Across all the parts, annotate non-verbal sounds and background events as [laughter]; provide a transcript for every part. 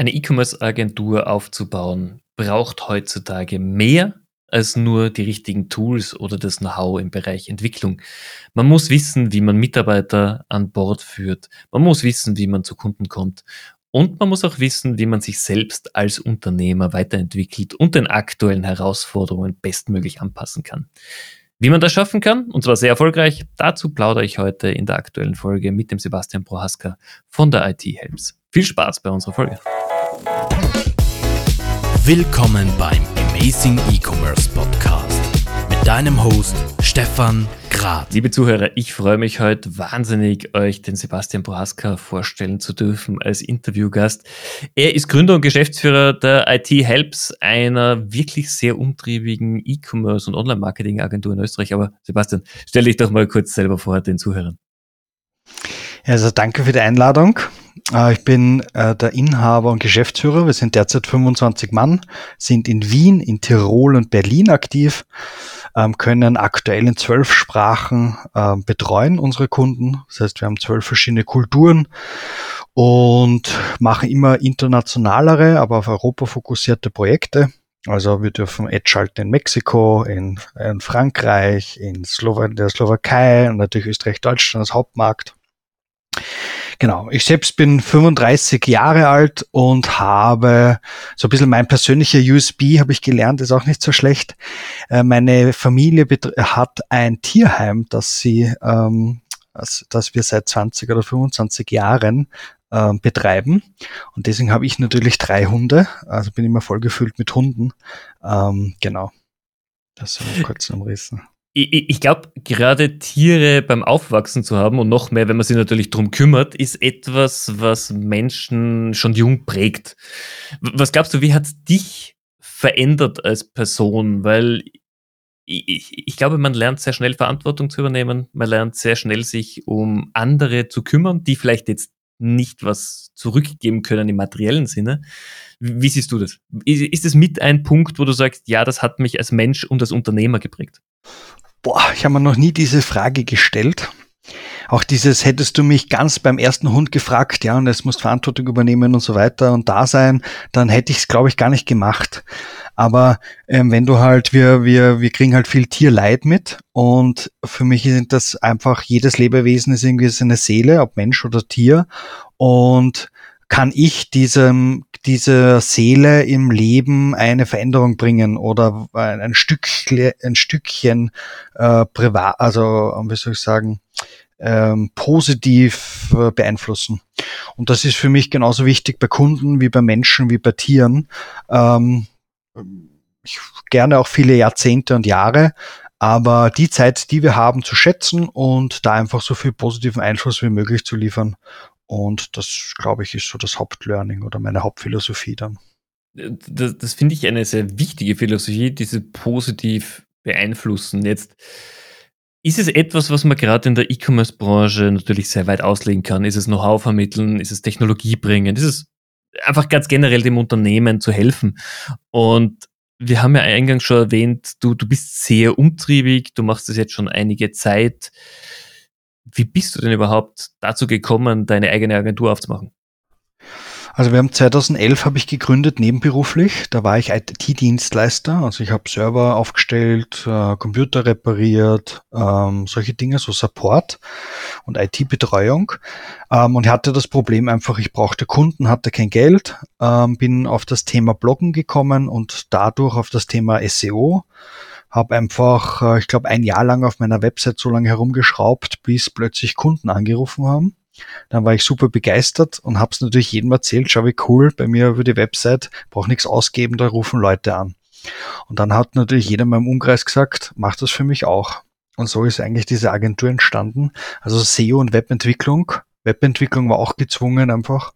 Eine E-Commerce-Agentur aufzubauen braucht heutzutage mehr als nur die richtigen Tools oder das Know-how im Bereich Entwicklung. Man muss wissen, wie man Mitarbeiter an Bord führt. Man muss wissen, wie man zu Kunden kommt. Und man muss auch wissen, wie man sich selbst als Unternehmer weiterentwickelt und den aktuellen Herausforderungen bestmöglich anpassen kann. Wie man das schaffen kann, und zwar sehr erfolgreich, dazu plaudere ich heute in der aktuellen Folge mit dem Sebastian Prohaska von der IT Helps. Viel Spaß bei unserer Folge. Willkommen beim Amazing E-Commerce Podcast mit deinem Host Stefan Grad. Liebe Zuhörer, ich freue mich heute wahnsinnig, euch den Sebastian Prohaska vorstellen zu dürfen als Interviewgast. Er ist Gründer und Geschäftsführer der IT Helps, einer wirklich sehr umtriebigen E-Commerce und Online-Marketing-Agentur in Österreich. Aber Sebastian, stell dich doch mal kurz selber vor den Zuhörern. Also danke für die Einladung. Äh, ich bin äh, der Inhaber und Geschäftsführer. Wir sind derzeit 25 Mann, sind in Wien, in Tirol und Berlin aktiv, ähm, können aktuell in zwölf Sprachen ähm, betreuen unsere Kunden. Das heißt, wir haben zwölf verschiedene Kulturen und machen immer internationalere, aber auf Europa fokussierte Projekte. Also wir dürfen Edge schalten in Mexiko, in, in Frankreich, in Slowa der Slowakei und natürlich Österreich, Deutschland als Hauptmarkt. Genau, ich selbst bin 35 Jahre alt und habe so ein bisschen mein persönlicher USB, habe ich gelernt, ist auch nicht so schlecht. Äh, meine Familie hat ein Tierheim, das sie, ähm, das wir seit 20 oder 25 Jahren äh, betreiben. Und deswegen habe ich natürlich drei Hunde, also bin immer vollgefüllt mit Hunden. Ähm, genau. Das so kurz [laughs] umrissen ich, ich glaube, gerade Tiere beim Aufwachsen zu haben und noch mehr, wenn man sich natürlich darum kümmert, ist etwas, was Menschen schon jung prägt. Was glaubst du, wie hat dich verändert als Person? Weil ich, ich, glaube, man lernt sehr schnell Verantwortung zu übernehmen. Man lernt sehr schnell sich um andere zu kümmern, die vielleicht jetzt nicht was zurückgeben können im materiellen Sinne. Wie siehst du das? Ist es mit ein Punkt, wo du sagst, ja, das hat mich als Mensch und als Unternehmer geprägt? Boah, ich habe mir noch nie diese Frage gestellt. Auch dieses, hättest du mich ganz beim ersten Hund gefragt, ja, und es musst Verantwortung übernehmen und so weiter und da sein, dann hätte ich es, glaube ich, gar nicht gemacht. Aber ähm, wenn du halt, wir, wir, wir kriegen halt viel Tierleid mit und für mich ist das einfach, jedes Lebewesen ist irgendwie seine Seele, ob Mensch oder Tier. Und kann ich diesem, dieser Seele im Leben eine Veränderung bringen oder ein, Stück, ein Stückchen äh, privat, also wie soll ich sagen, ähm, positiv äh, beeinflussen. Und das ist für mich genauso wichtig bei Kunden wie bei Menschen wie bei Tieren. Ähm, ich gerne auch viele Jahrzehnte und Jahre, aber die Zeit, die wir haben, zu schätzen und da einfach so viel positiven Einfluss wie möglich zu liefern. Und das, glaube ich, ist so das Hauptlearning oder meine Hauptphilosophie dann. Das, das finde ich eine sehr wichtige Philosophie, diese positiv beeinflussen. Jetzt ist es etwas, was man gerade in der E-Commerce-Branche natürlich sehr weit auslegen kann? Ist es Know-how vermitteln? Ist es Technologie bringen? Ist es einfach ganz generell dem Unternehmen zu helfen? Und wir haben ja eingangs schon erwähnt, du, du bist sehr umtriebig, du machst das jetzt schon einige Zeit. Wie bist du denn überhaupt dazu gekommen, deine eigene Agentur aufzumachen? Also wir haben 2011 habe ich gegründet nebenberuflich. Da war ich IT-Dienstleister. Also ich habe Server aufgestellt, äh, Computer repariert, ähm, solche Dinge, so Support und IT-Betreuung. Ähm, und hatte das Problem einfach, ich brauchte Kunden, hatte kein Geld, ähm, bin auf das Thema Bloggen gekommen und dadurch auf das Thema SEO habe einfach, äh, ich glaube, ein Jahr lang auf meiner Website so lange herumgeschraubt, bis plötzlich Kunden angerufen haben. Dann war ich super begeistert und habe es natürlich jedem erzählt, schau wie cool, bei mir über die Website, brauche nichts ausgeben, da rufen Leute an. Und dann hat natürlich jeder in meinem Umkreis gesagt, mach das für mich auch. Und so ist eigentlich diese Agentur entstanden. Also SEO und Webentwicklung. Webentwicklung war auch gezwungen einfach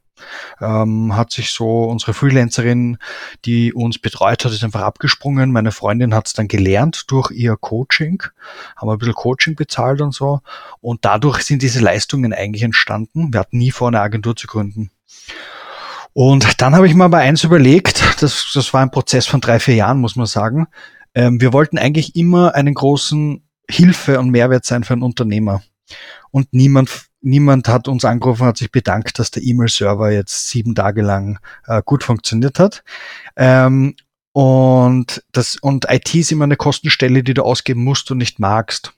ähm, hat sich so unsere Freelancerin, die uns betreut hat, ist einfach abgesprungen. Meine Freundin hat es dann gelernt durch ihr Coaching, haben ein bisschen Coaching bezahlt und so. Und dadurch sind diese Leistungen eigentlich entstanden. Wir hatten nie vor, eine Agentur zu gründen. Und dann habe ich mir aber eins überlegt, das, das war ein Prozess von drei, vier Jahren, muss man sagen. Ähm, wir wollten eigentlich immer einen großen Hilfe und Mehrwert sein für einen Unternehmer. Und niemand, niemand hat uns angerufen, hat sich bedankt, dass der E-Mail-Server jetzt sieben Tage lang äh, gut funktioniert hat. Ähm, und das, und IT ist immer eine Kostenstelle, die du ausgeben musst und nicht magst.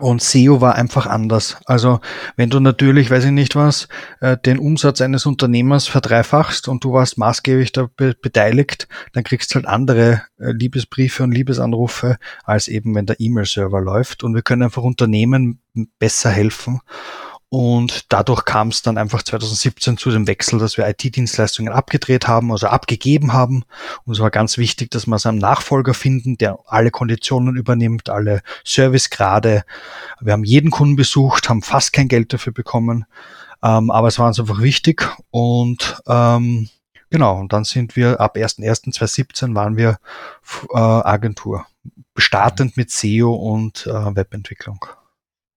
Und SEO war einfach anders. Also wenn du natürlich, weiß ich nicht was, äh, den Umsatz eines Unternehmers verdreifachst und du warst maßgeblich da beteiligt, dann kriegst du halt andere äh, Liebesbriefe und Liebesanrufe, als eben wenn der E-Mail-Server läuft. Und wir können einfach Unternehmen besser helfen. Und dadurch kam es dann einfach 2017 zu dem Wechsel, dass wir IT-Dienstleistungen abgedreht haben, also abgegeben haben. Und es war ganz wichtig, dass wir einen Nachfolger finden, der alle Konditionen übernimmt, alle Servicegrade. Wir haben jeden Kunden besucht, haben fast kein Geld dafür bekommen. Ähm, aber es war uns einfach wichtig. Und ähm, genau, und dann sind wir ab 1.1.2017 waren wir äh, Agentur. Startend mit SEO und äh, Webentwicklung.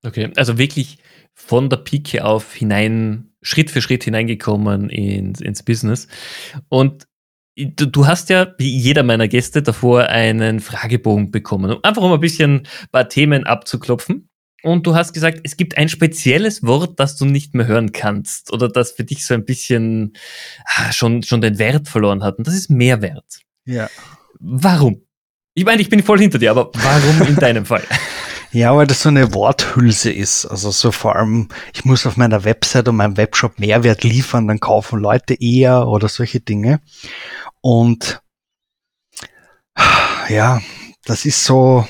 Okay, also wirklich von der Pike auf hinein, Schritt für Schritt hineingekommen ins, ins Business. Und du, hast ja, wie jeder meiner Gäste, davor einen Fragebogen bekommen, einfach um ein bisschen ein paar Themen abzuklopfen. Und du hast gesagt, es gibt ein spezielles Wort, das du nicht mehr hören kannst oder das für dich so ein bisschen ah, schon, schon den Wert verloren hat. Und das ist Mehrwert. Ja. Warum? Ich meine, ich bin voll hinter dir, aber warum in [laughs] deinem Fall? Ja, weil das so eine Worthülse ist. Also so vor allem, ich muss auf meiner Website und meinem Webshop Mehrwert liefern, dann kaufen Leute eher oder solche Dinge. Und ja, das ist so,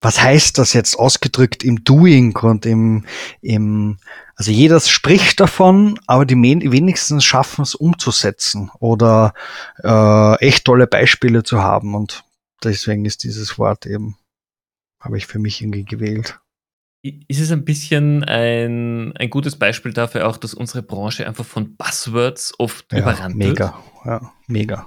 was heißt das jetzt ausgedrückt im Doing und im, im also jeder spricht davon, aber die wenigsten schaffen es umzusetzen oder äh, echt tolle Beispiele zu haben und deswegen ist dieses Wort eben habe ich für mich irgendwie gewählt. Ist es ein bisschen ein, ein gutes Beispiel dafür auch, dass unsere Branche einfach von Buzzwords oft ja, überrannt mega, wird? Ja, mega.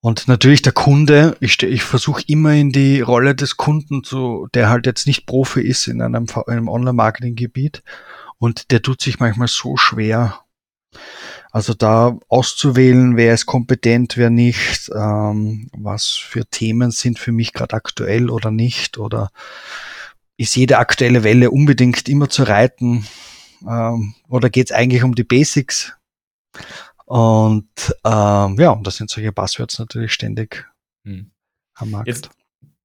Und natürlich der Kunde, ich, ich versuche immer in die Rolle des Kunden zu, der halt jetzt nicht Profi ist in einem, einem Online-Marketing-Gebiet und der tut sich manchmal so schwer, also da auszuwählen, wer ist kompetent, wer nicht, ähm, was für Themen sind für mich gerade aktuell oder nicht, oder ist jede aktuelle Welle unbedingt immer zu reiten, ähm, oder geht es eigentlich um die Basics? Und ähm, ja, und das sind solche Buzzwords natürlich ständig hm. am Markt. Jetzt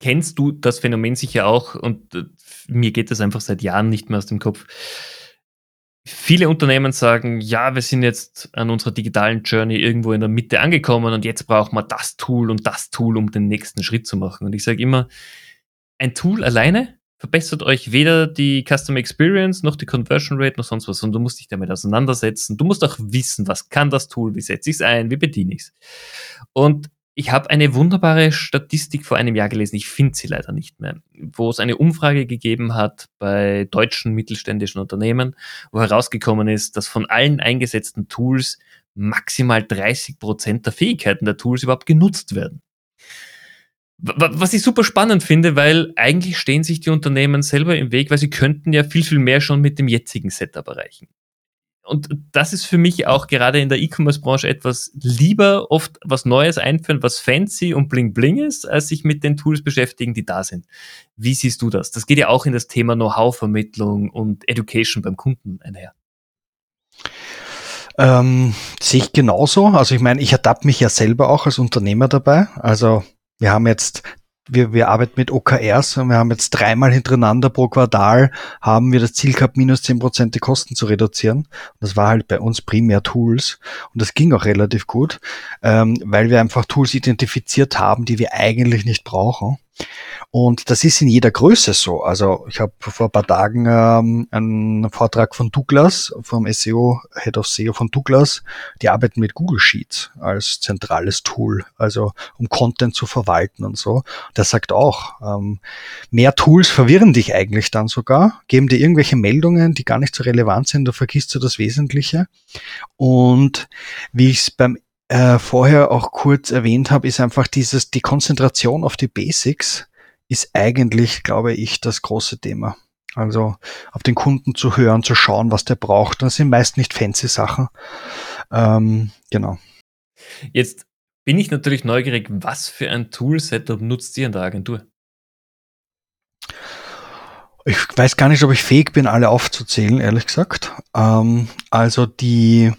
kennst du das Phänomen sicher auch und äh, mir geht das einfach seit Jahren nicht mehr aus dem Kopf Viele Unternehmen sagen, ja, wir sind jetzt an unserer digitalen Journey irgendwo in der Mitte angekommen und jetzt brauchen wir das Tool und das Tool, um den nächsten Schritt zu machen. Und ich sage immer, ein Tool alleine verbessert euch weder die Customer Experience noch die Conversion Rate noch sonst was, sondern du musst dich damit auseinandersetzen. Du musst auch wissen, was kann das Tool, wie setze ich es ein, wie bediene ich es. Und ich habe eine wunderbare Statistik vor einem Jahr gelesen, ich finde sie leider nicht mehr, wo es eine Umfrage gegeben hat bei deutschen mittelständischen Unternehmen, wo herausgekommen ist, dass von allen eingesetzten Tools maximal 30 Prozent der Fähigkeiten der Tools überhaupt genutzt werden. Was ich super spannend finde, weil eigentlich stehen sich die Unternehmen selber im Weg, weil sie könnten ja viel, viel mehr schon mit dem jetzigen Setup erreichen und das ist für mich auch gerade in der E-Commerce-Branche etwas lieber oft was Neues einführen, was fancy und bling bling ist, als sich mit den Tools beschäftigen, die da sind. Wie siehst du das? Das geht ja auch in das Thema Know-how-Vermittlung und Education beim Kunden einher. Ähm, sehe ich genauso. Also ich meine, ich ertappe mich ja selber auch als Unternehmer dabei. Also wir haben jetzt wir, wir arbeiten mit OKRs und wir haben jetzt dreimal hintereinander pro Quartal haben wir das Ziel gehabt, minus zehn Prozent die Kosten zu reduzieren. Das war halt bei uns primär Tools und das ging auch relativ gut, ähm, weil wir einfach Tools identifiziert haben, die wir eigentlich nicht brauchen. Und das ist in jeder Größe so. Also ich habe vor ein paar Tagen ähm, einen Vortrag von Douglas, vom SEO, Head of SEO von Douglas, die arbeiten mit Google Sheets als zentrales Tool, also um Content zu verwalten und so. Der sagt auch, ähm, mehr Tools verwirren dich eigentlich dann sogar, geben dir irgendwelche Meldungen, die gar nicht so relevant sind, da vergisst du das Wesentliche. Und wie ich es beim äh, vorher auch kurz erwähnt habe, ist einfach dieses, die Konzentration auf die Basics ist eigentlich, glaube ich, das große Thema. Also auf den Kunden zu hören, zu schauen, was der braucht. Das sind meist nicht fancy Sachen. Ähm, genau. Jetzt bin ich natürlich neugierig, was für ein Tool-Setup nutzt ihr in der Agentur? Ich weiß gar nicht, ob ich fähig bin, alle aufzuzählen, ehrlich gesagt. Ähm, also die,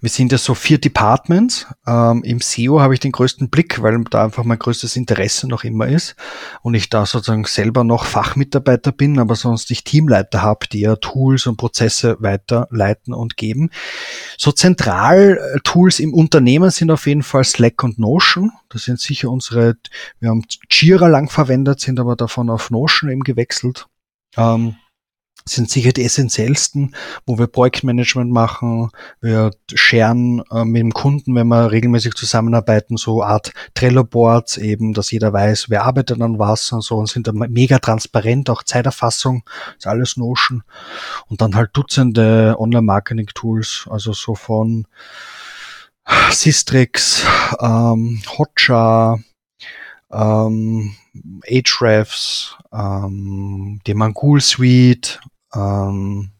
wir sind ja so vier Departments. Ähm, Im SEO habe ich den größten Blick, weil da einfach mein größtes Interesse noch immer ist und ich da sozusagen selber noch Fachmitarbeiter bin, aber sonst ich Teamleiter habe, die ja Tools und Prozesse weiterleiten und geben. So Zentral-Tools im Unternehmen sind auf jeden Fall Slack und Notion. Das sind sicher unsere, wir haben Jira lang verwendet, sind aber davon auf Notion eben gewechselt ähm, sind sicher die essentiellsten, wo wir Projektmanagement machen, wir scheren äh, mit dem Kunden, wenn wir regelmäßig zusammenarbeiten, so Art Trello-Boards eben, dass jeder weiß, wer arbeitet an was und so und sind da mega transparent, auch Zeiterfassung, ist alles Notion. Und dann halt Dutzende Online-Marketing-Tools, also so von Systrix, ähm, Hotjar, ähm, Ahrefs, ähm, dem Mangul Suite, ähm,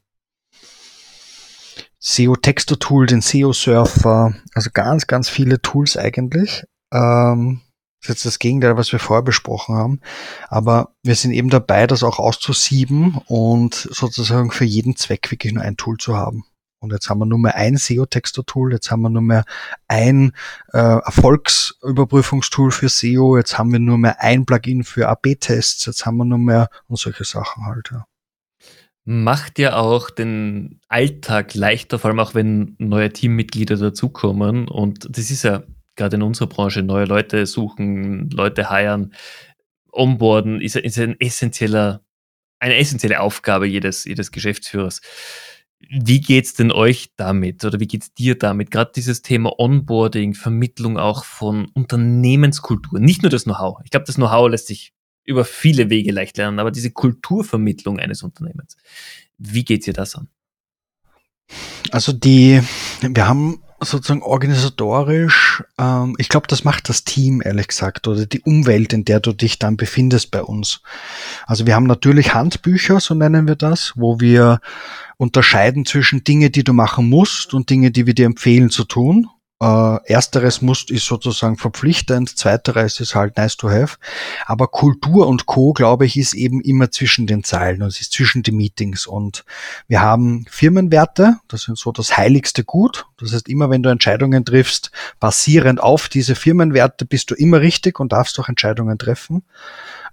SEO Texter Tool, den SEO Surfer, also ganz, ganz viele Tools eigentlich. Ähm, das ist jetzt das Gegenteil, was wir vorher besprochen haben. Aber wir sind eben dabei, das auch auszusieben und sozusagen für jeden Zweck wirklich nur ein Tool zu haben. Und jetzt haben wir nur mehr ein SEO-Texter-Tool, jetzt haben wir nur mehr ein äh, Erfolgsüberprüfungstool für SEO, jetzt haben wir nur mehr ein Plugin für AB-Tests, jetzt haben wir nur mehr und solche Sachen halt. Ja. Macht ja auch den Alltag leichter, vor allem auch wenn neue Teammitglieder dazukommen. Und das ist ja gerade in unserer Branche, neue Leute suchen, Leute heiren, onboarden, ist, ist ein essentieller, eine essentielle Aufgabe jedes, jedes Geschäftsführers. Wie geht's denn euch damit oder wie geht's dir damit? Gerade dieses Thema Onboarding, Vermittlung auch von Unternehmenskultur, nicht nur das Know-how. Ich glaube, das Know-how lässt sich über viele Wege leicht lernen, aber diese Kulturvermittlung eines Unternehmens. Wie geht's dir das an? Also die, wir haben sozusagen organisatorisch, ähm, ich glaube, das macht das Team, ehrlich gesagt, oder die Umwelt, in der du dich dann befindest bei uns. Also wir haben natürlich Handbücher, so nennen wir das, wo wir unterscheiden zwischen Dinge, die du machen musst und Dinge, die wir dir empfehlen zu tun. Äh, ersteres muss, ist sozusagen verpflichtend, zweiteres ist halt nice to have. Aber Kultur und Co, glaube ich, ist eben immer zwischen den Zeilen und es ist zwischen den Meetings. Und wir haben Firmenwerte, das sind so das heiligste Gut. Das heißt, immer wenn du Entscheidungen triffst, basierend auf diese Firmenwerte, bist du immer richtig und darfst auch Entscheidungen treffen.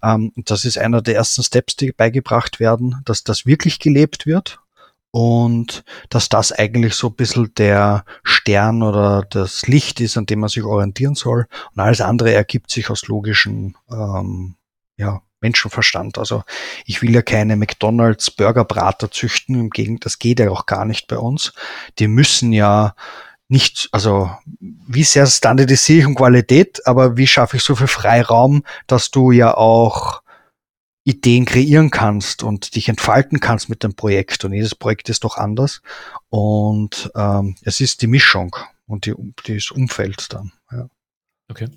Ähm, das ist einer der ersten Steps, die beigebracht werden, dass das wirklich gelebt wird und dass das eigentlich so ein bisschen der Stern oder das Licht ist, an dem man sich orientieren soll. Und alles andere ergibt sich aus logischen ähm, ja, Menschenverstand. Also ich will ja keine McDonalds Burgerbrater züchten, im Gegenteil, das geht ja auch gar nicht bei uns. Die müssen ja nicht, also wie sehr standardisiere ich und Qualität, aber wie schaffe ich so viel Freiraum, dass du ja auch Ideen kreieren kannst und dich entfalten kannst mit dem Projekt. Und jedes Projekt ist doch anders. Und ähm, es ist die Mischung und die, das Umfeld dann. Ja. Okay.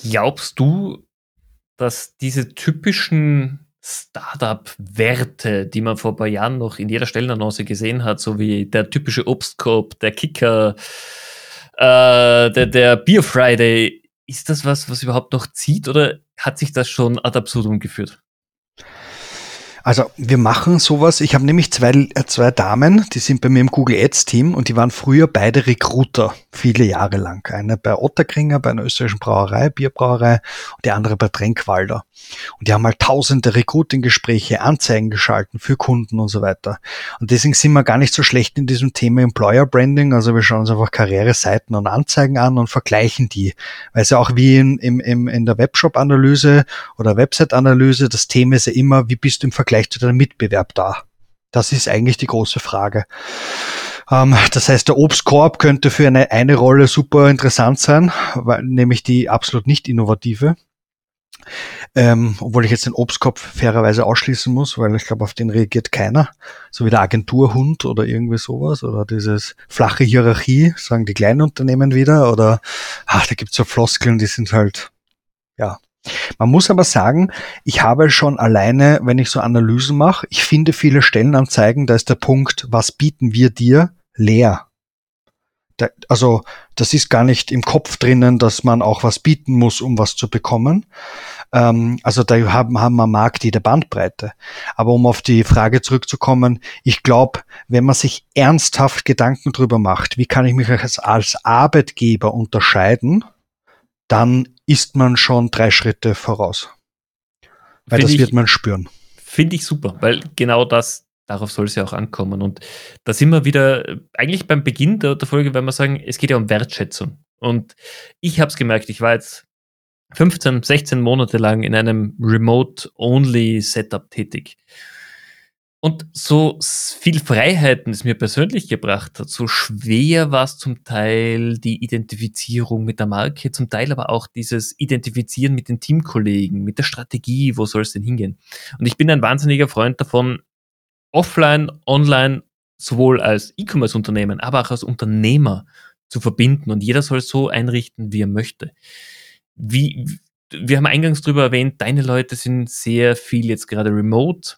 Glaubst du, dass diese typischen Startup-Werte, die man vor ein paar Jahren noch in jeder Stellenannonce gesehen hat, so wie der typische Obstkorb, der Kicker, äh, der, der Beer Friday, ist das was, was überhaupt noch zieht oder hat sich das schon ad absurdum geführt? Also wir machen sowas. Ich habe nämlich zwei, äh, zwei Damen, die sind bei mir im Google Ads Team und die waren früher beide Recruiter, viele Jahre lang. Eine bei Otterkringer, bei einer österreichischen Brauerei, Bierbrauerei und die andere bei Tränkwalder. Und die haben halt tausende Recruiting-Gespräche, Anzeigen geschalten für Kunden und so weiter. Und deswegen sind wir gar nicht so schlecht in diesem Thema Employer Branding. Also wir schauen uns einfach Karriereseiten und Anzeigen an und vergleichen die. Weil es ja auch wie in, im, in der Webshop-Analyse oder Website-Analyse, das Thema ist ja immer, wie bist du im Vergleich Zu deinem Mitbewerb da? Das ist eigentlich die große Frage. Ähm, das heißt, der Obstkorb könnte für eine, eine Rolle super interessant sein, weil, nämlich die absolut nicht innovative. Ähm, obwohl ich jetzt den Obstkorb fairerweise ausschließen muss, weil ich glaube, auf den reagiert keiner. So wie der Agenturhund oder irgendwie sowas oder dieses flache Hierarchie, sagen die kleinen Unternehmen wieder oder ach, da gibt's so Floskeln, die sind halt, man muss aber sagen, ich habe schon alleine, wenn ich so Analysen mache, ich finde viele Stellenanzeigen, da ist der Punkt, was bieten wir dir, leer. Da, also das ist gar nicht im Kopf drinnen, dass man auch was bieten muss, um was zu bekommen. Ähm, also da haben, haben wir Markt jede Bandbreite. Aber um auf die Frage zurückzukommen, ich glaube, wenn man sich ernsthaft Gedanken drüber macht, wie kann ich mich als, als Arbeitgeber unterscheiden, dann ist man schon drei Schritte voraus. Weil Find das ich, wird man spüren. Finde ich super, weil genau das, darauf soll es ja auch ankommen. Und da sind wir wieder eigentlich beim Beginn der, der Folge, wenn wir sagen, es geht ja um Wertschätzung. Und ich habe es gemerkt, ich war jetzt 15, 16 Monate lang in einem Remote-Only-Setup tätig. Und so viel Freiheiten es mir persönlich gebracht hat, so schwer war es zum Teil die Identifizierung mit der Marke, zum Teil aber auch dieses Identifizieren mit den Teamkollegen, mit der Strategie, wo soll es denn hingehen. Und ich bin ein wahnsinniger Freund davon, offline, online, sowohl als E-Commerce-Unternehmen, aber auch als Unternehmer zu verbinden. Und jeder soll so einrichten, wie er möchte. Wie, wir haben eingangs darüber erwähnt, deine Leute sind sehr viel jetzt gerade remote.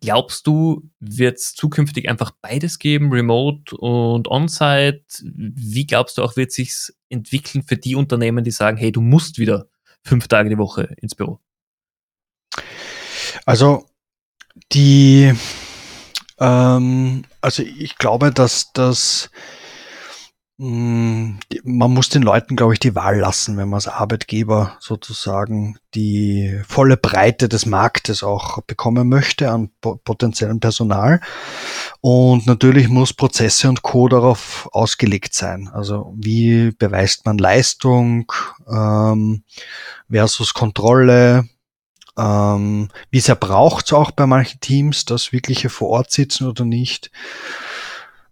Glaubst du, wird es zukünftig einfach beides geben, Remote und On-Site? Wie glaubst du auch, wird sich entwickeln für die Unternehmen, die sagen, hey, du musst wieder fünf Tage die Woche ins Büro? Also die, ähm, also ich glaube, dass das man muss den Leuten, glaube ich, die Wahl lassen, wenn man als Arbeitgeber sozusagen die volle Breite des Marktes auch bekommen möchte an potenziellem Personal. Und natürlich muss Prozesse und Co. darauf ausgelegt sein. Also wie beweist man Leistung ähm, versus Kontrolle, ähm, wie sehr braucht es auch bei manchen Teams, dass wirkliche vor Ort sitzen oder nicht.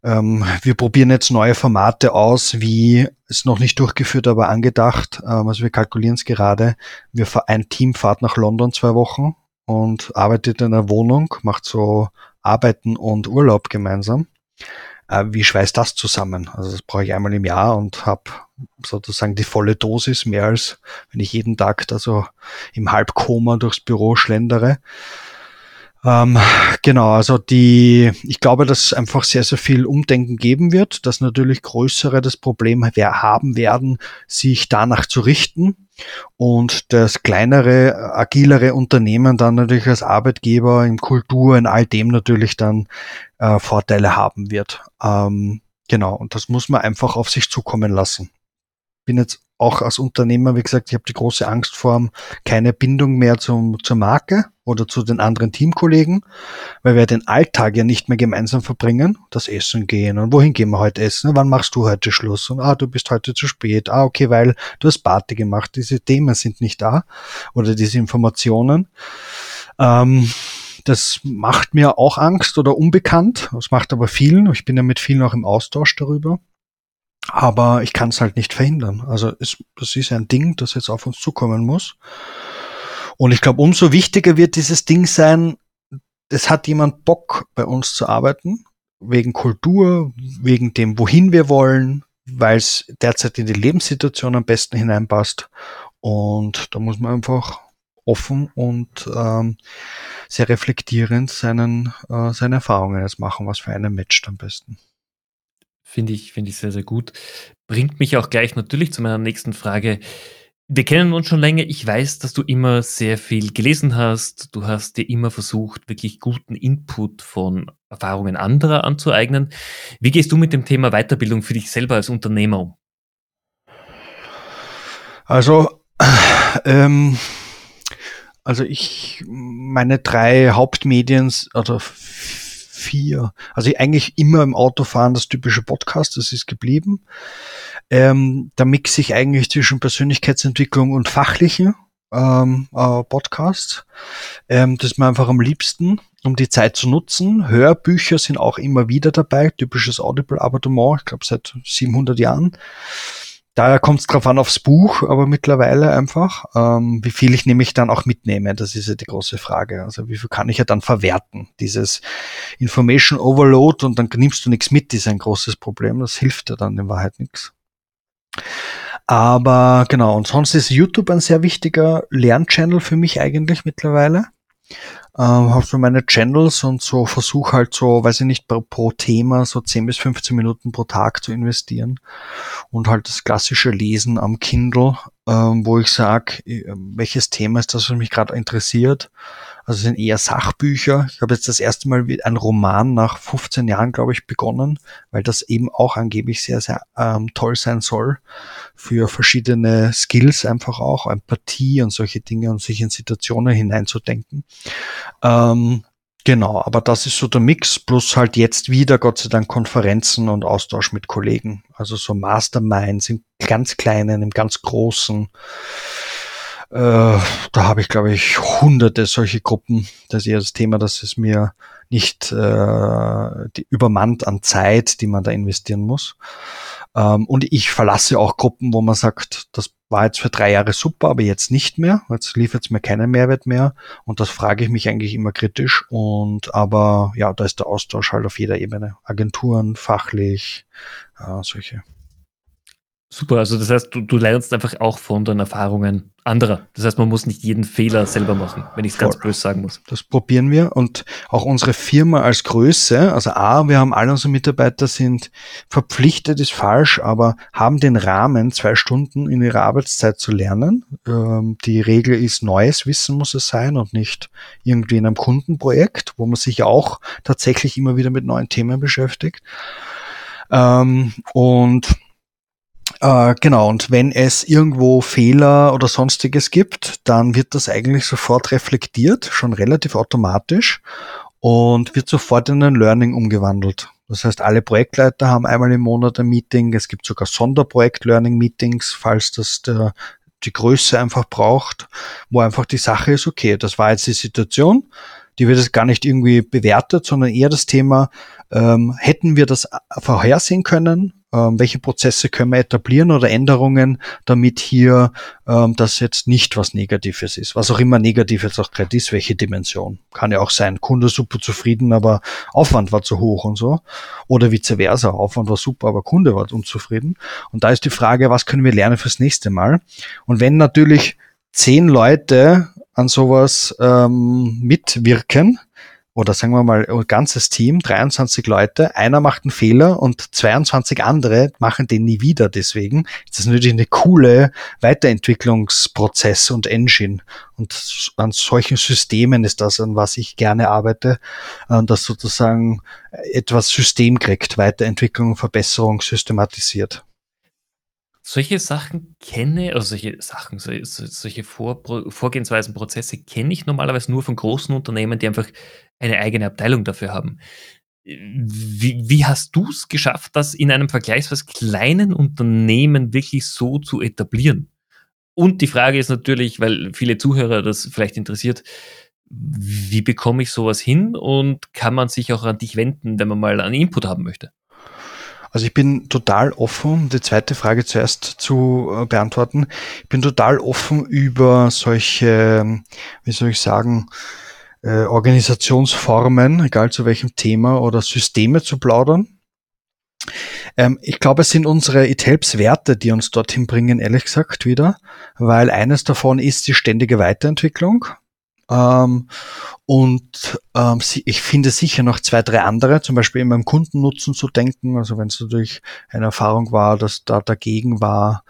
Ähm, wir probieren jetzt neue Formate aus, wie es noch nicht durchgeführt, aber angedacht. Ähm, also wir kalkulieren es gerade. Wir ein Team fahrt nach London zwei Wochen und arbeitet in einer Wohnung, macht so Arbeiten und Urlaub gemeinsam. Äh, wie schweißt das zusammen? Also das brauche ich einmal im Jahr und habe sozusagen die volle Dosis, mehr als wenn ich jeden Tag da so im Halbkoma durchs Büro schlendere. Ähm, genau, also die, ich glaube, dass es einfach sehr, sehr viel Umdenken geben wird, dass natürlich größere das Problem haben werden, sich danach zu richten und das kleinere, agilere Unternehmen dann natürlich als Arbeitgeber in Kultur, in all dem natürlich dann äh, Vorteile haben wird. Ähm, genau, und das muss man einfach auf sich zukommen lassen. Bin jetzt auch als Unternehmer, wie gesagt, ich habe die große Angst vor keine Bindung mehr zum, zur Marke oder zu den anderen Teamkollegen, weil wir den Alltag ja nicht mehr gemeinsam verbringen, das Essen gehen und wohin gehen wir heute essen, wann machst du heute Schluss und ah, du bist heute zu spät, ah, okay, weil du hast Party gemacht, diese Themen sind nicht da oder diese Informationen. Ähm, das macht mir auch Angst oder unbekannt, das macht aber vielen, ich bin ja mit vielen auch im Austausch darüber. Aber ich kann es halt nicht verhindern. Also es, das ist ein Ding, das jetzt auf uns zukommen muss. Und ich glaube, umso wichtiger wird dieses Ding sein, es hat jemand Bock, bei uns zu arbeiten, wegen Kultur, wegen dem, wohin wir wollen, weil es derzeit in die Lebenssituation am besten hineinpasst. Und da muss man einfach offen und ähm, sehr reflektierend seinen, äh, seine Erfahrungen jetzt machen, was für einen matcht am besten. Finde ich, finde ich sehr, sehr gut. Bringt mich auch gleich natürlich zu meiner nächsten Frage. Wir kennen uns schon länger. Ich weiß, dass du immer sehr viel gelesen hast. Du hast dir immer versucht, wirklich guten Input von Erfahrungen anderer anzueignen. Wie gehst du mit dem Thema Weiterbildung für dich selber als Unternehmer um? Also, [clears throat] ähm, also ich, meine drei Hauptmedien, oder vier. Also eigentlich immer im Autofahren das typische Podcast, das ist geblieben. Ähm, da mixe ich eigentlich zwischen Persönlichkeitsentwicklung und fachlichen ähm, äh, Podcasts. Ähm, das ist mir einfach am liebsten, um die Zeit zu nutzen. Hörbücher sind auch immer wieder dabei, typisches Audible-Abonnement, ich glaube seit 700 Jahren. Daher kommt es drauf an aufs Buch, aber mittlerweile einfach, ähm, wie viel ich nämlich dann auch mitnehme, das ist ja die große Frage. Also wie viel kann ich ja dann verwerten? Dieses Information Overload und dann nimmst du nichts mit, ist ein großes Problem. Das hilft ja dann in Wahrheit nichts. Aber genau, und sonst ist YouTube ein sehr wichtiger Lernchannel für mich eigentlich mittlerweile. Ähm, habe so meine Channels und so versuche halt so, weiß ich nicht, pro, Thema so 10 bis 15 Minuten pro Tag zu investieren. Und halt das klassische Lesen am Kindle, ähm, wo ich sage, äh, welches Thema ist das, was mich gerade interessiert also sind eher Sachbücher. Ich habe jetzt das erste Mal ein Roman nach 15 Jahren, glaube ich, begonnen, weil das eben auch angeblich sehr, sehr ähm, toll sein soll für verschiedene Skills einfach auch, Empathie und solche Dinge und sich in Situationen hineinzudenken. Ähm, Genau, aber das ist so der Mix, plus halt jetzt wieder, Gott sei Dank, Konferenzen und Austausch mit Kollegen. Also so Masterminds im ganz kleinen, im ganz großen. Äh, da habe ich, glaube ich, hunderte solche Gruppen. Das ist eher das Thema, dass es mir nicht äh, die übermannt an Zeit, die man da investieren muss. Ähm, und ich verlasse auch Gruppen, wo man sagt, das war jetzt für drei Jahre super, aber jetzt nicht mehr. Jetzt liefert es mir keinen Mehrwert mehr. Und das frage ich mich eigentlich immer kritisch. Und aber ja, da ist der Austausch halt auf jeder Ebene. Agenturen, fachlich, äh, solche. Super, also das heißt, du, du lernst einfach auch von den Erfahrungen anderer. Das heißt, man muss nicht jeden Fehler selber machen, wenn ich es ganz böse sagen muss. Das probieren wir und auch unsere Firma als Größe, also A, wir haben alle unsere Mitarbeiter sind verpflichtet, ist falsch, aber haben den Rahmen, zwei Stunden in ihrer Arbeitszeit zu lernen. Ähm, die Regel ist, neues Wissen muss es sein und nicht irgendwie in einem Kundenprojekt, wo man sich auch tatsächlich immer wieder mit neuen Themen beschäftigt. Ähm, und äh, genau, und wenn es irgendwo Fehler oder sonstiges gibt, dann wird das eigentlich sofort reflektiert, schon relativ automatisch und wird sofort in ein Learning umgewandelt. Das heißt, alle Projektleiter haben einmal im Monat ein Meeting. Es gibt sogar Sonderprojekt-Learning-Meetings, falls das der, die Größe einfach braucht, wo einfach die Sache ist, okay, das war jetzt die Situation, die wird jetzt gar nicht irgendwie bewertet, sondern eher das Thema, ähm, hätten wir das vorhersehen können? Ähm, welche Prozesse können wir etablieren oder Änderungen, damit hier ähm, das jetzt nicht was Negatives ist. Was auch immer negativ jetzt auch gerade ist, welche Dimension. Kann ja auch sein, Kunde super zufrieden, aber Aufwand war zu hoch und so. Oder vice versa, Aufwand war super, aber Kunde war unzufrieden. Und da ist die Frage, was können wir lernen fürs nächste Mal? Und wenn natürlich zehn Leute an sowas ähm, mitwirken, oder sagen wir mal ein ganzes Team, 23 Leute, einer macht einen Fehler und 22 andere machen den nie wieder. Deswegen ist das natürlich eine coole Weiterentwicklungsprozess und Engine. Und an solchen Systemen ist das, an was ich gerne arbeite, äh, dass sozusagen etwas System kriegt, Weiterentwicklung, Verbesserung systematisiert solche Sachen kenne, also solche Sachen, solche Vor Vorgehensweisen, Prozesse kenne ich normalerweise nur von großen Unternehmen, die einfach eine eigene Abteilung dafür haben. Wie, wie hast du es geschafft, das in einem vergleichsweise kleinen Unternehmen wirklich so zu etablieren? Und die Frage ist natürlich, weil viele Zuhörer das vielleicht interessiert, wie bekomme ich sowas hin und kann man sich auch an dich wenden, wenn man mal einen Input haben möchte? Also ich bin total offen, die zweite Frage zuerst zu äh, beantworten. Ich bin total offen über solche, wie soll ich sagen, äh, Organisationsformen, egal zu welchem Thema oder Systeme zu plaudern. Ähm, ich glaube, es sind unsere It Helps Werte, die uns dorthin bringen, ehrlich gesagt wieder, weil eines davon ist die ständige Weiterentwicklung. Ähm, und ähm, ich finde sicher noch zwei, drei andere, zum Beispiel in meinem Kundennutzen zu denken, also wenn es natürlich eine Erfahrung war, dass da dagegen war.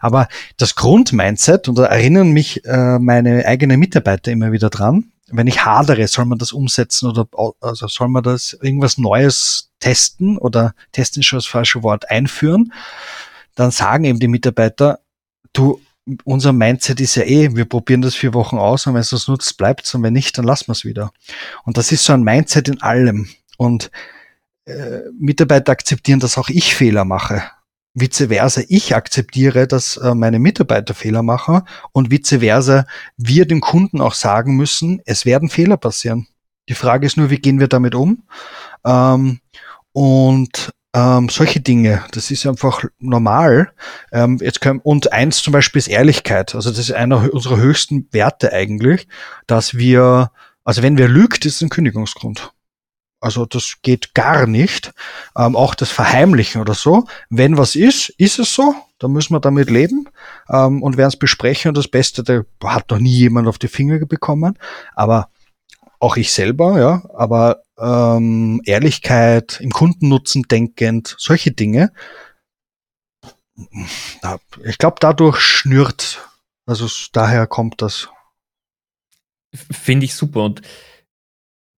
Aber das Grundmindset, und da erinnern mich äh, meine eigenen Mitarbeiter immer wieder dran, wenn ich hadere, soll man das umsetzen oder also soll man das irgendwas Neues testen oder testen schon das falsche Wort einführen, dann sagen eben die Mitarbeiter, du, unser Mindset ist ja eh, wir probieren das vier Wochen aus und wenn es uns nutzt, bleibt's und wenn nicht, dann lassen wir es wieder. Und das ist so ein Mindset in allem. Und äh, Mitarbeiter akzeptieren, dass auch ich Fehler mache. Vice versa, ich akzeptiere, dass äh, meine Mitarbeiter Fehler machen und vice versa, wir den Kunden auch sagen müssen, es werden Fehler passieren. Die Frage ist nur, wie gehen wir damit um? Ähm, und ähm, solche Dinge, das ist einfach normal. Ähm, jetzt können, und eins zum Beispiel ist Ehrlichkeit. Also das ist einer unserer höchsten Werte eigentlich, dass wir, also wenn wer lügt, ist es ein Kündigungsgrund. Also das geht gar nicht. Ähm, auch das Verheimlichen oder so. Wenn was ist, ist es so. Da müssen wir damit leben ähm, und werden es besprechen. Und das Beste, da hat noch nie jemand auf die Finger bekommen. Aber auch ich selber, ja, aber ähm, Ehrlichkeit, im Kundennutzen denkend, solche Dinge. Ich glaube, dadurch schnürt, also daher kommt das. Finde ich super. Und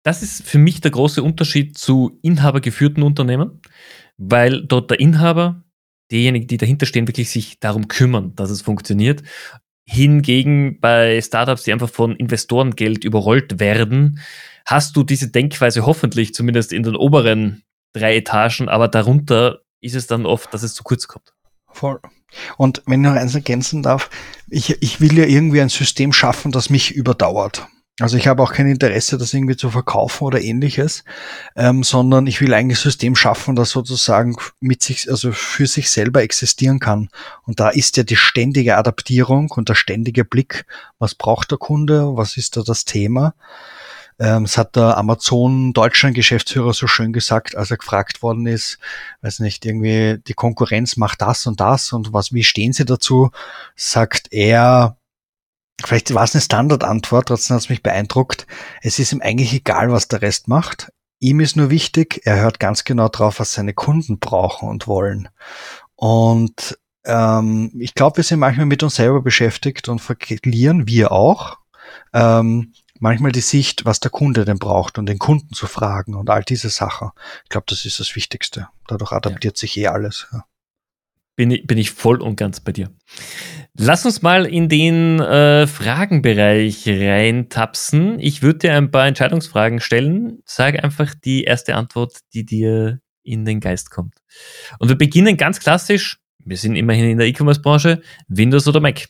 das ist für mich der große Unterschied zu inhabergeführten Unternehmen, weil dort der Inhaber, diejenigen, die dahinter stehen, wirklich sich darum kümmern, dass es funktioniert. Hingegen bei Startups, die einfach von Investorengeld überrollt werden, hast du diese Denkweise hoffentlich zumindest in den oberen drei Etagen, aber darunter ist es dann oft, dass es zu kurz kommt. Voll. Und wenn ich noch eins ergänzen darf, ich, ich will ja irgendwie ein System schaffen, das mich überdauert. Also ich habe auch kein Interesse, das irgendwie zu verkaufen oder ähnliches, ähm, sondern ich will eigentlich ein System schaffen, das sozusagen mit sich, also für sich selber existieren kann. Und da ist ja die ständige Adaptierung und der ständige Blick, was braucht der Kunde, was ist da das Thema. Ähm, es hat der Amazon Deutschland Geschäftsführer so schön gesagt, als er gefragt worden ist, weiß nicht, irgendwie die Konkurrenz macht das und das und was, wie stehen Sie dazu? Sagt er, vielleicht war es eine Standardantwort, trotzdem hat es mich beeindruckt. Es ist ihm eigentlich egal, was der Rest macht. Ihm ist nur wichtig, er hört ganz genau drauf, was seine Kunden brauchen und wollen. Und ähm, ich glaube, wir sind manchmal mit uns selber beschäftigt und verlieren wir auch. Ähm, manchmal die Sicht, was der Kunde denn braucht und den Kunden zu fragen und all diese Sachen. Ich glaube, das ist das Wichtigste. Dadurch adaptiert ja. sich eh alles. Ja. Bin, ich, bin ich voll und ganz bei dir. Lass uns mal in den äh, Fragenbereich reintapsen. Ich würde dir ein paar Entscheidungsfragen stellen. Sag einfach die erste Antwort, die dir in den Geist kommt. Und wir beginnen ganz klassisch. Wir sind immerhin in der E-Commerce-Branche. Windows oder Mac?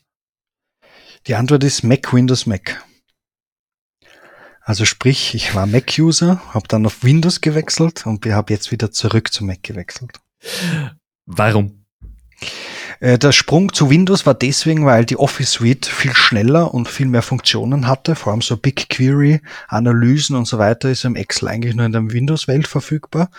Die Antwort ist Mac, Windows, Mac. Also sprich, ich war Mac-User, habe dann auf Windows gewechselt und habe jetzt wieder zurück zu Mac gewechselt. Warum? Äh, der Sprung zu Windows war deswegen, weil die Office Suite viel schneller und viel mehr Funktionen hatte, vor allem so BigQuery, Analysen und so weiter ist im Excel eigentlich nur in der Windows-Welt verfügbar.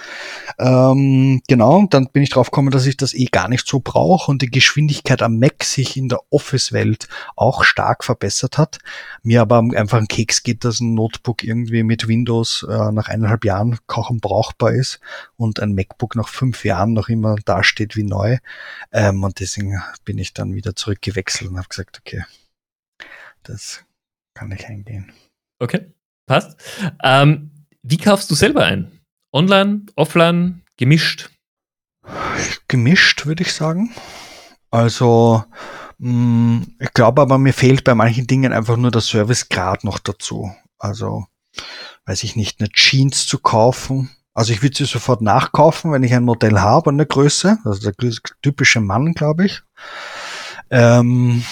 Ähm, genau, dann bin ich drauf gekommen, dass ich das eh gar nicht so brauche und die Geschwindigkeit am Mac sich in der Office-Welt auch stark verbessert hat. Mir aber einfach ein Keks geht, dass ein Notebook irgendwie mit Windows äh, nach eineinhalb Jahren kaum brauchbar ist und ein MacBook nach fünf Jahren noch immer dasteht wie neu. Ähm, und deswegen bin ich dann wieder zurückgewechselt und habe gesagt, okay, das kann ich eingehen. Okay, passt. Ähm, wie kaufst du selber ein? Online, offline, gemischt? Gemischt, würde ich sagen. Also, mh, mm, ich glaube aber, mir fehlt bei manchen Dingen einfach nur der Servicegrad noch dazu. Also, weiß ich nicht, eine Jeans zu kaufen, also ich würde sie sofort nachkaufen, wenn ich ein Modell habe eine Größe. Also der typische Mann, glaube ich. Ähm,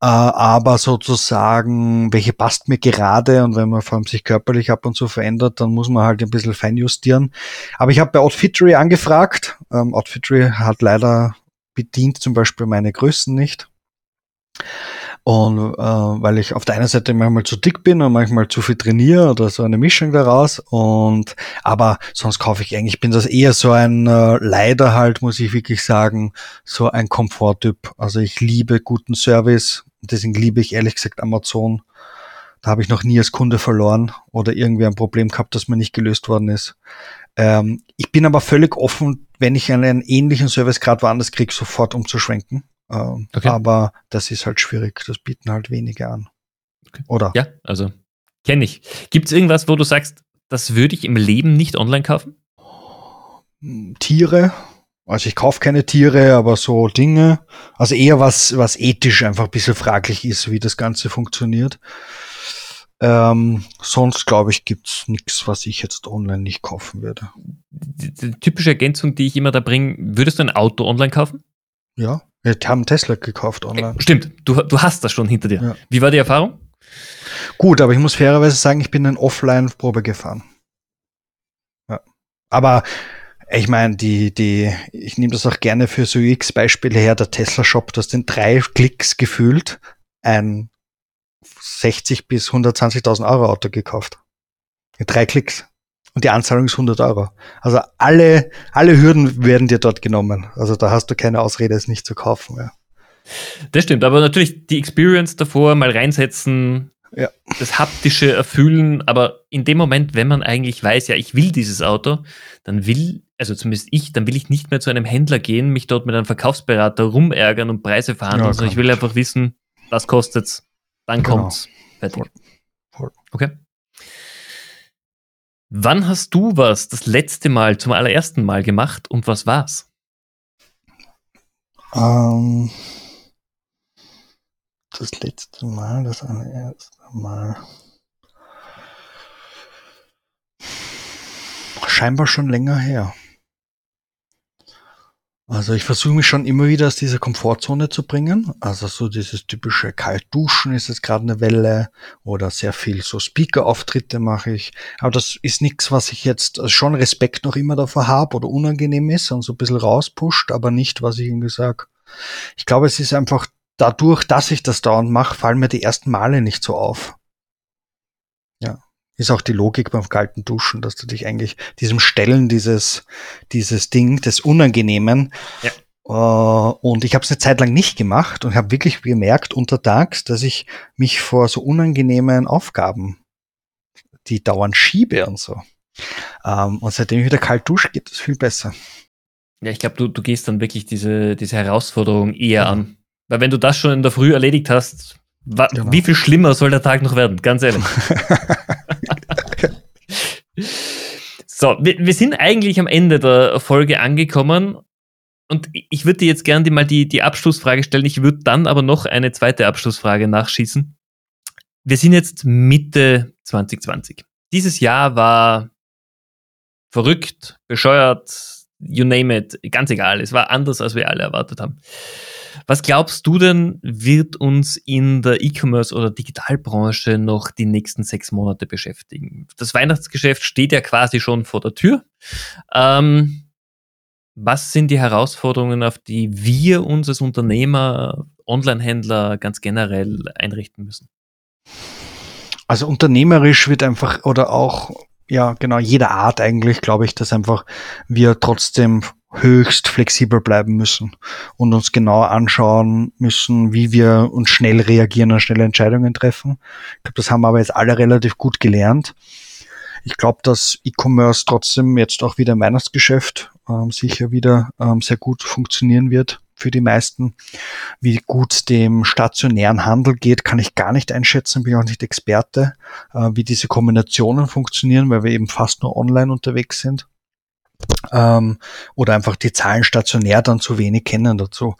äh, aber sozusagen, welche passt mir gerade und wenn man vor allem sich körperlich ab und zu verändert, dann muss man halt ein bisschen feinjustieren. Aber ich habe bei Outfittery angefragt. Ähm, Outfittery hat leider bedient zum Beispiel meine Größen nicht. Und äh, weil ich auf der einen Seite manchmal zu dick bin und manchmal zu viel trainiere oder so eine Mischung daraus. Und aber sonst kaufe ich eigentlich, bin das eher so ein äh, leider halt, muss ich wirklich sagen, so ein Komforttyp. Also ich liebe guten Service. Deswegen liebe ich ehrlich gesagt Amazon. Da habe ich noch nie als Kunde verloren oder irgendwie ein Problem gehabt, das mir nicht gelöst worden ist. Ähm, ich bin aber völlig offen, wenn ich einen ähnlichen Servicegrad woanders kriege, sofort umzuschwenken. Ähm, okay. Aber das ist halt schwierig. Das bieten halt wenige an. Okay. Oder? Ja, also kenne ich. Gibt es irgendwas, wo du sagst, das würde ich im Leben nicht online kaufen? Tiere. Also ich kaufe keine Tiere, aber so Dinge. Also eher was, was ethisch einfach ein bisschen fraglich ist, wie das Ganze funktioniert. Ähm, sonst glaube ich, gibt es nichts, was ich jetzt online nicht kaufen würde. Die, die, typische Ergänzung, die ich immer da bringe, würdest du ein Auto online kaufen? Ja. Wir haben Tesla gekauft online. Stimmt, du, du hast das schon hinter dir. Ja. Wie war die Erfahrung? Gut, aber ich muss fairerweise sagen, ich bin in Offline-Probe gefahren. Ja. Aber ich meine, die, die, ich nehme das auch gerne für so UX-Beispiele her, der Tesla-Shop, du hast in drei Klicks gefühlt ein 60 bis 120.000 Euro Auto gekauft. In drei Klicks und die Anzahlung ist 100 Euro. Also alle, alle Hürden werden dir dort genommen. Also da hast du keine Ausrede, es nicht zu kaufen. Ja. Das stimmt, aber natürlich die Experience davor mal reinsetzen, ja. das haptische Erfüllen, aber in dem Moment, wenn man eigentlich weiß, ja, ich will dieses Auto, dann will, also zumindest ich, dann will ich nicht mehr zu einem Händler gehen, mich dort mit einem Verkaufsberater rumärgern und Preise verhandeln, ja, sondern ich will einfach wissen, was kostet's, dann genau. kommt's. Fertig. Voll. Voll. Okay. Wann hast du was das letzte Mal zum allerersten Mal gemacht und was war's? Ähm, das letzte Mal, das allererste Mal. Scheinbar schon länger her. Also ich versuche mich schon immer wieder aus dieser Komfortzone zu bringen. Also so dieses typische Kaltduschen ist jetzt gerade eine Welle oder sehr viel so Speaker-Auftritte mache ich. Aber das ist nichts, was ich jetzt also schon Respekt noch immer davor habe oder unangenehm ist und so ein bisschen rauspusht, aber nicht, was ich irgendwie sage. Ich glaube, es ist einfach dadurch, dass ich das dauernd mache, fallen mir die ersten Male nicht so auf. Ist auch die Logik beim kalten Duschen, dass du dich eigentlich diesem Stellen dieses, dieses Ding des Unangenehmen ja. Uh, und ich habe es eine Zeit lang nicht gemacht und habe wirklich gemerkt untertags, dass ich mich vor so unangenehmen Aufgaben, die dauernd schiebe und so. Um, ähm, und seitdem ich wieder kalt dusche, geht es viel besser. Ja, ich glaube, du, du gehst dann wirklich diese, diese Herausforderung eher ja. an. Weil wenn du das schon in der Früh erledigt hast, genau. wie viel schlimmer soll der Tag noch werden? Ganz ehrlich. [laughs] so, wir, wir, sind eigentlich am Ende der Folge angekommen. Und ich würde dir jetzt gerne mal die, die Abschlussfrage stellen. Ich würde dann aber noch eine zweite Abschlussfrage nachschießen. Wir sind jetzt Mitte 2020. Dieses Jahr war verrückt, bescheuert, you name it, ganz egal. Es war anders, als wir alle erwartet haben. Was glaubst du denn, wird uns in der E-Commerce oder Digitalbranche noch die nächsten sechs Monate beschäftigen? Das Weihnachtsgeschäft steht ja quasi schon vor der Tür. Ähm, was sind die Herausforderungen, auf die wir uns als Unternehmer, Online-Händler ganz generell einrichten müssen? Also unternehmerisch wird einfach oder auch ja, genau, jeder Art eigentlich, glaube ich, dass einfach wir trotzdem höchst flexibel bleiben müssen und uns genau anschauen müssen, wie wir uns schnell reagieren und schnelle Entscheidungen treffen. Ich glaube, das haben wir aber jetzt alle relativ gut gelernt. Ich glaube, dass E-Commerce trotzdem jetzt auch wieder im Weihnachtsgeschäft ähm, sicher wieder ähm, sehr gut funktionieren wird für die meisten. Wie gut dem stationären Handel geht, kann ich gar nicht einschätzen, bin auch nicht Experte, äh, wie diese Kombinationen funktionieren, weil wir eben fast nur online unterwegs sind. Ähm, oder einfach die Zahlen stationär dann zu wenig kennen dazu.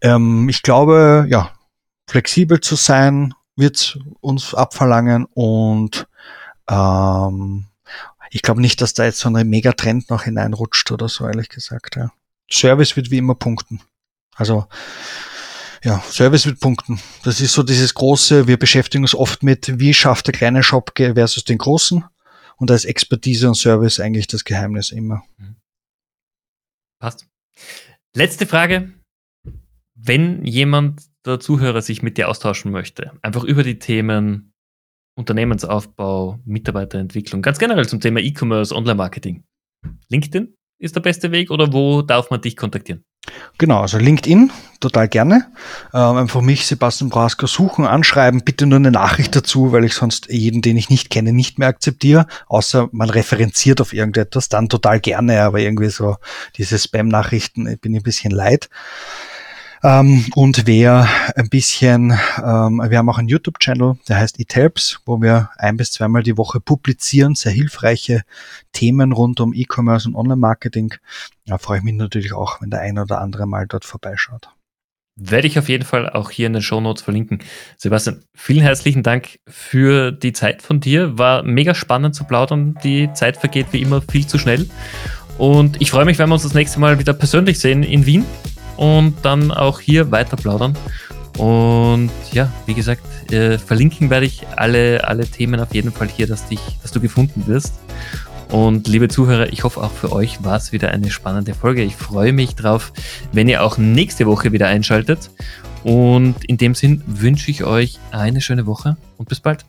Ähm, ich glaube, ja, flexibel zu sein wird uns abverlangen und ähm, ich glaube nicht, dass da jetzt so ein Megatrend noch hineinrutscht oder so, ehrlich gesagt. Ja. Service wird wie immer punkten. Also ja, Service wird punkten. Das ist so dieses große, wir beschäftigen uns oft mit, wie schafft der kleine Shop versus den großen. Und da ist Expertise und Service eigentlich das Geheimnis immer. Mhm. Passt. Letzte Frage. Wenn jemand der Zuhörer sich mit dir austauschen möchte, einfach über die Themen Unternehmensaufbau, Mitarbeiterentwicklung, ganz generell zum Thema E-Commerce, Online-Marketing. LinkedIn ist der beste Weg oder wo darf man dich kontaktieren? Genau, also LinkedIn, total gerne. Ähm, einfach mich, Sebastian Brasker, suchen, anschreiben, bitte nur eine Nachricht dazu, weil ich sonst jeden, den ich nicht kenne, nicht mehr akzeptiere, außer man referenziert auf irgendetwas, dann total gerne, aber irgendwie so diese Spam-Nachrichten bin ich ein bisschen leid. Ähm, und wer ein bisschen, ähm, wir haben auch einen YouTube-Channel, der heißt It Helps, wo wir ein bis zweimal die Woche publizieren, sehr hilfreiche Themen rund um E-Commerce und Online-Marketing. Da freue ich mich natürlich auch, wenn der ein oder andere mal dort vorbeischaut. Werde ich auf jeden Fall auch hier in den Show Notes verlinken. Sebastian, vielen herzlichen Dank für die Zeit von dir. War mega spannend zu plaudern. Die Zeit vergeht wie immer viel zu schnell. Und ich freue mich, wenn wir uns das nächste Mal wieder persönlich sehen in Wien und dann auch hier weiter plaudern. Und ja, wie gesagt, äh, verlinken werde ich alle, alle Themen auf jeden Fall hier, dass, dich, dass du gefunden wirst. Und liebe Zuhörer, ich hoffe auch für euch war es wieder eine spannende Folge. Ich freue mich drauf, wenn ihr auch nächste Woche wieder einschaltet. Und in dem Sinn wünsche ich euch eine schöne Woche und bis bald.